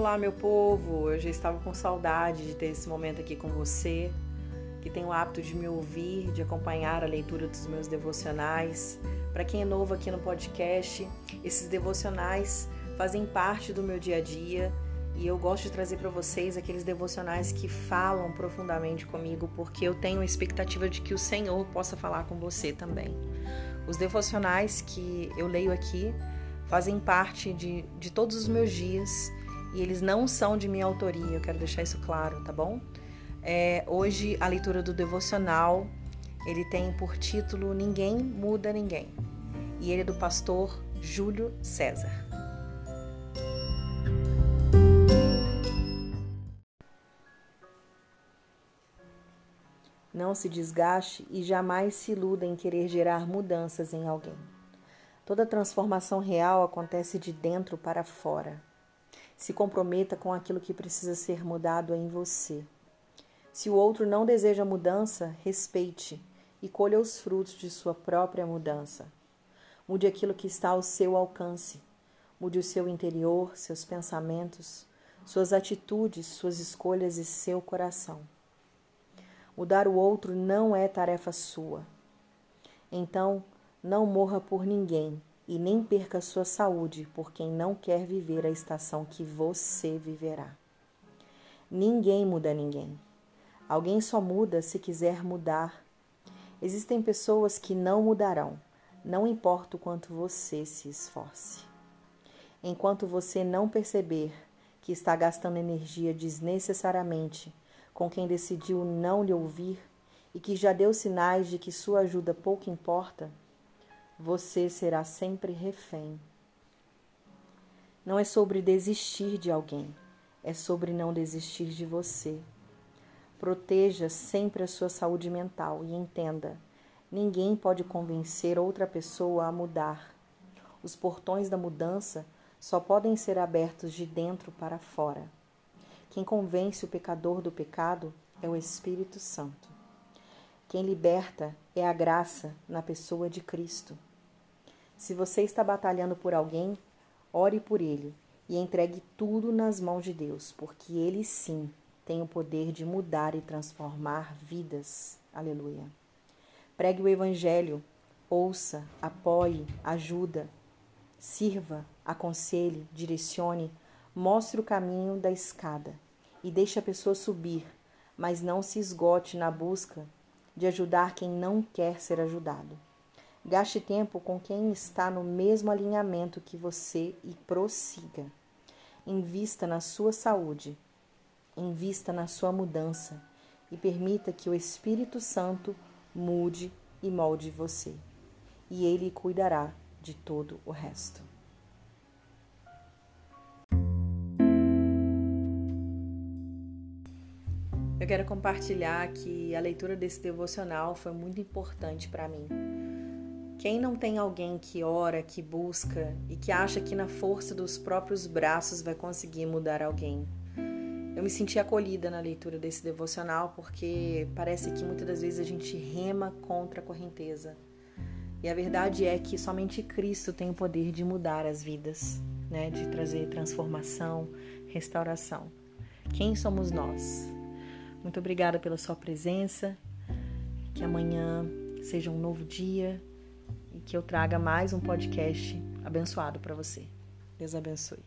Olá, meu povo! Eu já estava com saudade de ter esse momento aqui com você, que tem o hábito de me ouvir, de acompanhar a leitura dos meus devocionais. Para quem é novo aqui no podcast, esses devocionais fazem parte do meu dia a dia e eu gosto de trazer para vocês aqueles devocionais que falam profundamente comigo, porque eu tenho a expectativa de que o Senhor possa falar com você também. Os devocionais que eu leio aqui fazem parte de, de todos os meus dias e eles não são de minha autoria, eu quero deixar isso claro, tá bom? É, hoje a leitura do devocional ele tem por título Ninguém Muda Ninguém e ele é do pastor Júlio César. Não se desgaste e jamais se iluda em querer gerar mudanças em alguém. Toda transformação real acontece de dentro para fora. Se comprometa com aquilo que precisa ser mudado em você. Se o outro não deseja mudança, respeite e colha os frutos de sua própria mudança. Mude aquilo que está ao seu alcance. Mude o seu interior, seus pensamentos, suas atitudes, suas escolhas e seu coração. Mudar o outro não é tarefa sua. Então, não morra por ninguém e nem perca sua saúde por quem não quer viver a estação que você viverá. Ninguém muda ninguém. Alguém só muda se quiser mudar. Existem pessoas que não mudarão, não importa o quanto você se esforce. Enquanto você não perceber que está gastando energia desnecessariamente com quem decidiu não lhe ouvir e que já deu sinais de que sua ajuda pouco importa, você será sempre refém. Não é sobre desistir de alguém, é sobre não desistir de você. Proteja sempre a sua saúde mental e entenda: ninguém pode convencer outra pessoa a mudar. Os portões da mudança só podem ser abertos de dentro para fora. Quem convence o pecador do pecado é o Espírito Santo. Quem liberta é a graça na pessoa de Cristo. Se você está batalhando por alguém, ore por ele e entregue tudo nas mãos de Deus, porque ele sim tem o poder de mudar e transformar vidas. Aleluia. Pregue o evangelho, ouça, apoie, ajuda, sirva, aconselhe, direcione, mostre o caminho da escada e deixe a pessoa subir, mas não se esgote na busca de ajudar quem não quer ser ajudado. Gaste tempo com quem está no mesmo alinhamento que você e prossiga. Invista na sua saúde, invista na sua mudança e permita que o Espírito Santo mude e molde você. E ele cuidará de todo o resto. Eu quero compartilhar que a leitura desse devocional foi muito importante para mim quem não tem alguém que ora, que busca e que acha que na força dos próprios braços vai conseguir mudar alguém? Eu me senti acolhida na leitura desse devocional porque parece que muitas das vezes a gente rema contra a correnteza. E a verdade é que somente Cristo tem o poder de mudar as vidas, né? de trazer transformação, restauração. Quem somos nós? Muito obrigada pela sua presença. Que amanhã seja um novo dia que eu traga mais um podcast abençoado para você. Deus abençoe.